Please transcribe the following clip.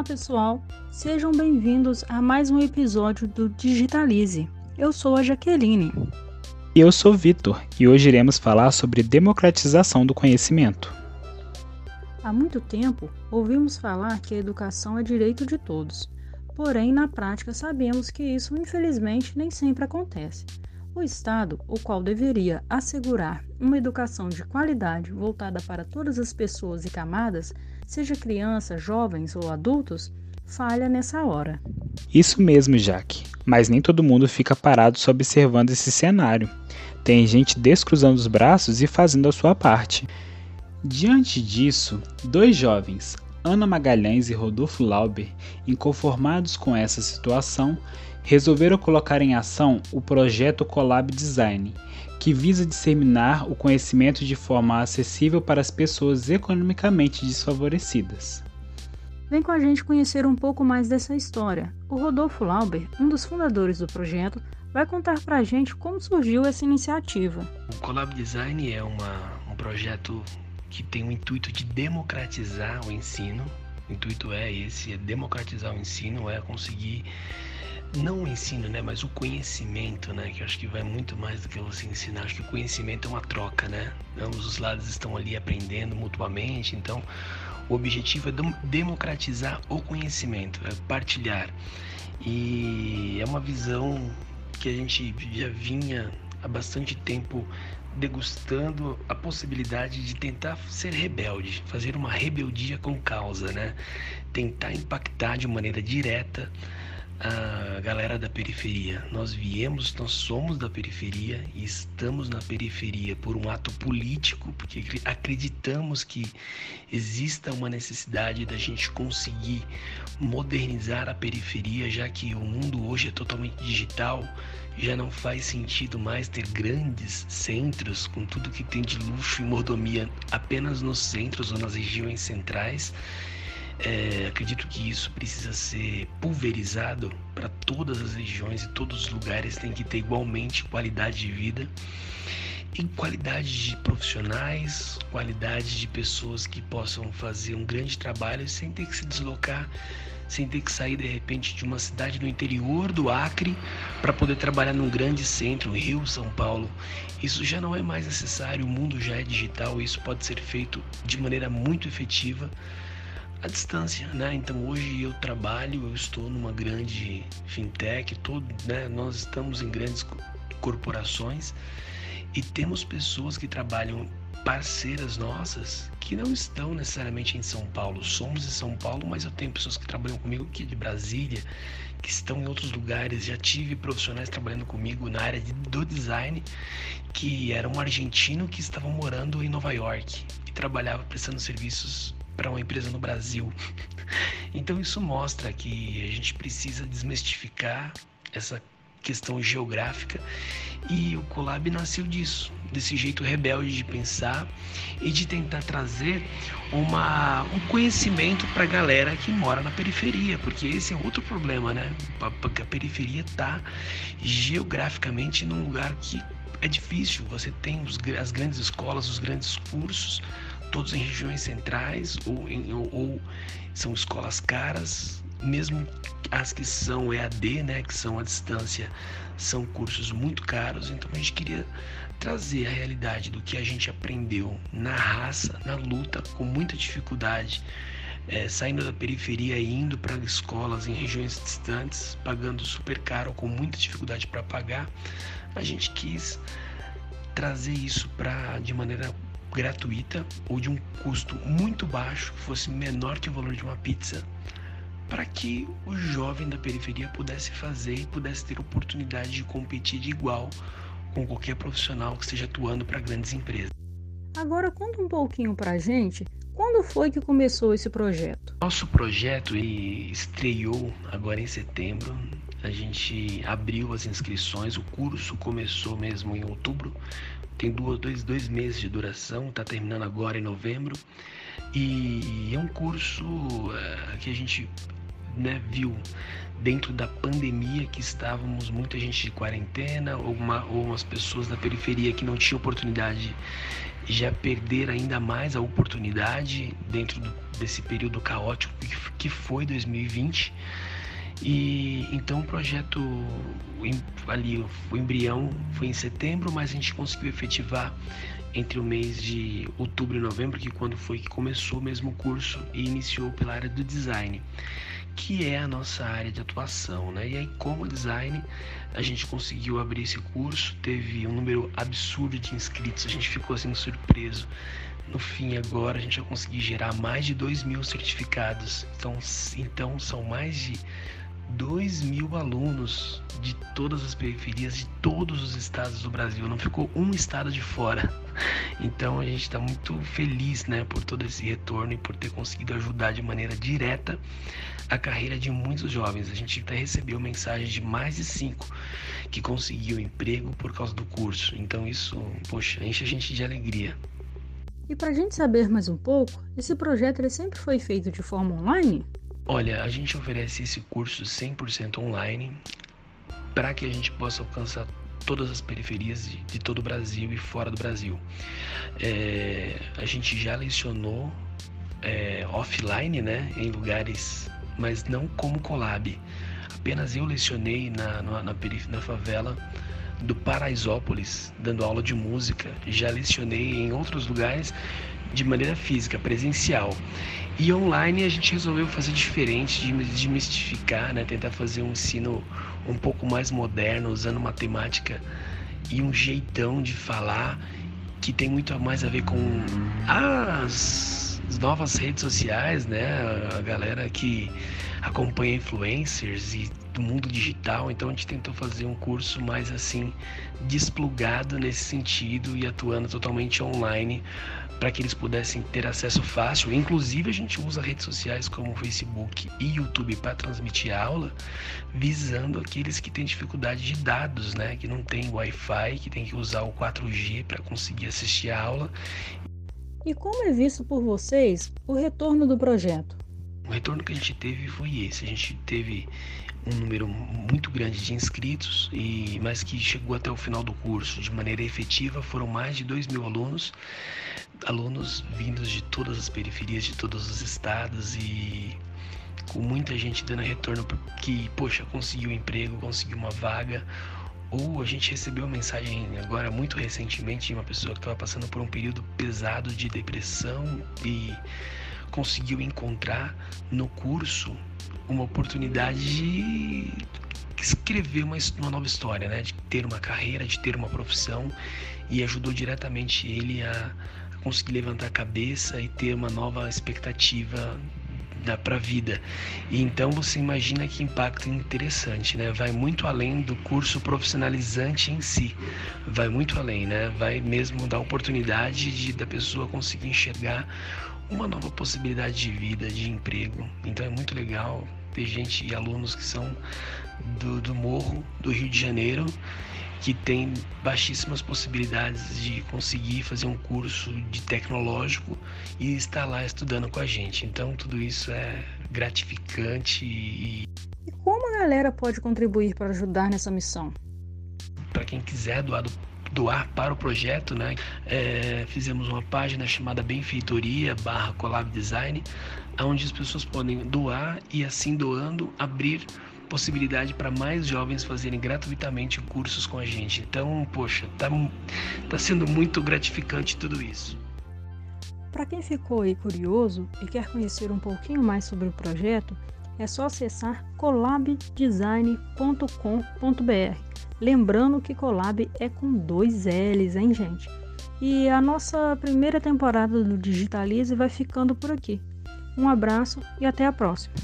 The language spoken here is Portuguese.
Olá pessoal, sejam bem-vindos a mais um episódio do Digitalize. Eu sou a Jaqueline. E eu sou Vitor, e hoje iremos falar sobre democratização do conhecimento. Há muito tempo ouvimos falar que a educação é direito de todos, porém, na prática, sabemos que isso infelizmente nem sempre acontece. O Estado, o qual deveria assegurar uma educação de qualidade voltada para todas as pessoas e camadas, seja crianças, jovens ou adultos, falha nessa hora. Isso mesmo, Jaque. Mas nem todo mundo fica parado só observando esse cenário. Tem gente descruzando os braços e fazendo a sua parte. Diante disso, dois jovens, Ana Magalhães e Rodolfo Lauber, inconformados com essa situação, resolveram colocar em ação o projeto Collab Design, que visa disseminar o conhecimento de forma acessível para as pessoas economicamente desfavorecidas. Vem com a gente conhecer um pouco mais dessa história. O Rodolfo Lauber, um dos fundadores do projeto, vai contar para a gente como surgiu essa iniciativa. O Collab Design é uma, um projeto que tem o intuito de democratizar o ensino. O intuito é esse, é democratizar o ensino, é conseguir não o ensino, né, mas o conhecimento, né, que eu acho que vai muito mais do que você ensinar. Acho que o conhecimento é uma troca, né? Ambos os lados estão ali aprendendo mutuamente, então o objetivo é democratizar o conhecimento, é partilhar. E é uma visão que a gente já vinha há bastante tempo degustando a possibilidade de tentar ser rebelde, fazer uma rebeldia com causa, né? Tentar impactar de maneira direta a galera da periferia. Nós viemos, nós somos da periferia e estamos na periferia por um ato político, porque acreditamos que exista uma necessidade da gente conseguir modernizar a periferia, já que o mundo hoje é totalmente digital, já não faz sentido mais ter grandes centros com tudo que tem de luxo e mordomia apenas nos centros ou nas regiões centrais é, acredito que isso precisa ser pulverizado para todas as regiões e todos os lugares tem que ter igualmente qualidade de vida e qualidade de profissionais, qualidade de pessoas que possam fazer um grande trabalho sem ter que se deslocar, sem ter que sair de repente de uma cidade no interior do Acre para poder trabalhar num grande centro, Rio, São Paulo. Isso já não é mais necessário, o mundo já é digital, isso pode ser feito de maneira muito efetiva à distância, né? Então hoje eu trabalho, eu estou numa grande fintech, todo, né? Nós estamos em grandes corporações e temos pessoas que trabalham parceiras nossas que não estão necessariamente em São Paulo. Somos de São Paulo, mas eu tenho pessoas que trabalham comigo aqui de Brasília, que estão em outros lugares. Já tive profissionais trabalhando comigo na área de, do design, que era um argentino que estava morando em Nova York e trabalhava prestando serviços para uma empresa no Brasil. Então isso mostra que a gente precisa desmistificar essa questão geográfica e o Colab nasceu disso, desse jeito rebelde de pensar e de tentar trazer uma, um conhecimento para a galera que mora na periferia, porque esse é outro problema, né? Porque a periferia está geograficamente num lugar que é difícil. Você tem os, as grandes escolas, os grandes cursos, todos em regiões centrais ou, em, ou, ou são escolas caras, mesmo as que são EAD, né, que são à distância, são cursos muito caros. Então a gente queria trazer a realidade do que a gente aprendeu na raça, na luta, com muita dificuldade, é, saindo da periferia e indo para escolas em regiões distantes, pagando super caro, com muita dificuldade para pagar. A gente quis trazer isso para de maneira gratuita ou de um custo muito baixo, que fosse menor que o valor de uma pizza, para que o jovem da periferia pudesse fazer e pudesse ter oportunidade de competir de igual com qualquer profissional que esteja atuando para grandes empresas. Agora conta um pouquinho para a gente quando foi que começou esse projeto? Nosso projeto estreou agora em setembro. A gente abriu as inscrições, o curso começou mesmo em outubro, tem dois, dois meses de duração, está terminando agora em novembro. E é um curso uh, que a gente né, viu dentro da pandemia que estávamos muita gente de quarentena ou, uma, ou umas pessoas da periferia que não tinham oportunidade já perder ainda mais a oportunidade dentro do, desse período caótico que foi 2020 e então o projeto ali o embrião foi em setembro mas a gente conseguiu efetivar entre o mês de outubro e novembro que quando foi que começou mesmo o curso e iniciou pela área do design que é a nossa área de atuação, né? E aí, como design, a gente conseguiu abrir esse curso, teve um número absurdo de inscritos, a gente ficou assim surpreso. No fim, agora a gente vai conseguir gerar mais de 2 mil certificados. Então, então são mais de 2 mil alunos de todas as periferias, de todos os estados do Brasil. Não ficou um estado de fora. Então a gente está muito feliz né, por todo esse retorno e por ter conseguido ajudar de maneira direta a carreira de muitos jovens. A gente até recebeu mensagens de mais de cinco que conseguiu emprego por causa do curso. Então isso, poxa, enche a gente de alegria. E para a gente saber mais um pouco, esse projeto ele sempre foi feito de forma online? Olha, a gente oferece esse curso 100% online para que a gente possa alcançar todas as periferias de, de todo o Brasil e fora do Brasil. É, a gente já lecionou é, offline, né, em lugares, mas não como collab. Apenas eu lecionei na, na, na, na favela do Paraisópolis, dando aula de música. Já lecionei em outros lugares de maneira física, presencial. E online a gente resolveu fazer diferente, de desmistificar, né? tentar fazer um ensino um pouco mais moderno, usando matemática e um jeitão de falar que tem muito mais a ver com as novas redes sociais, né? A galera que acompanha influencers e do mundo digital, então a gente tentou fazer um curso mais assim desplugado nesse sentido e atuando totalmente online para que eles pudessem ter acesso fácil. Inclusive, a gente usa redes sociais como Facebook e YouTube para transmitir aula, visando aqueles que têm dificuldade de dados, né? que não tem Wi-Fi, que tem que usar o 4G para conseguir assistir a aula. E como é visto por vocês o retorno do projeto? O retorno que a gente teve foi esse. A gente teve um número muito grande de inscritos, e mas que chegou até o final do curso de maneira efetiva. Foram mais de 2 mil alunos, alunos vindos de todas as periferias, de todos os estados e com muita gente dando retorno que, poxa, conseguiu um emprego, conseguiu uma vaga. Ou a gente recebeu uma mensagem agora muito recentemente de uma pessoa que estava passando por um período pesado de depressão e conseguiu encontrar no curso uma oportunidade de escrever uma, uma nova história, né? de ter uma carreira, de ter uma profissão e ajudou diretamente ele a, a conseguir levantar a cabeça e ter uma nova expectativa para a vida. E então você imagina que impacto interessante, né? Vai muito além do curso profissionalizante em si, vai muito além, né? Vai mesmo dar oportunidade de da pessoa conseguir enxergar uma nova possibilidade de vida, de emprego. Então é muito legal ter gente e alunos que são do, do morro do Rio de Janeiro que tem baixíssimas possibilidades de conseguir fazer um curso de tecnológico e estar lá estudando com a gente. Então tudo isso é gratificante e. E como a galera pode contribuir para ajudar nessa missão? Para quem quiser doar do doar para o projeto, né? É, fizemos uma página chamada Benfeitoria barra Collab Design, onde as pessoas podem doar e assim doando abrir possibilidade para mais jovens fazerem gratuitamente cursos com a gente. Então, poxa, tá, tá sendo muito gratificante tudo isso. Para quem ficou aí curioso e quer conhecer um pouquinho mais sobre o projeto, é só acessar collabdesign.com.br Lembrando que Collab é com dois L's, hein, gente? E a nossa primeira temporada do Digitalize vai ficando por aqui. Um abraço e até a próxima.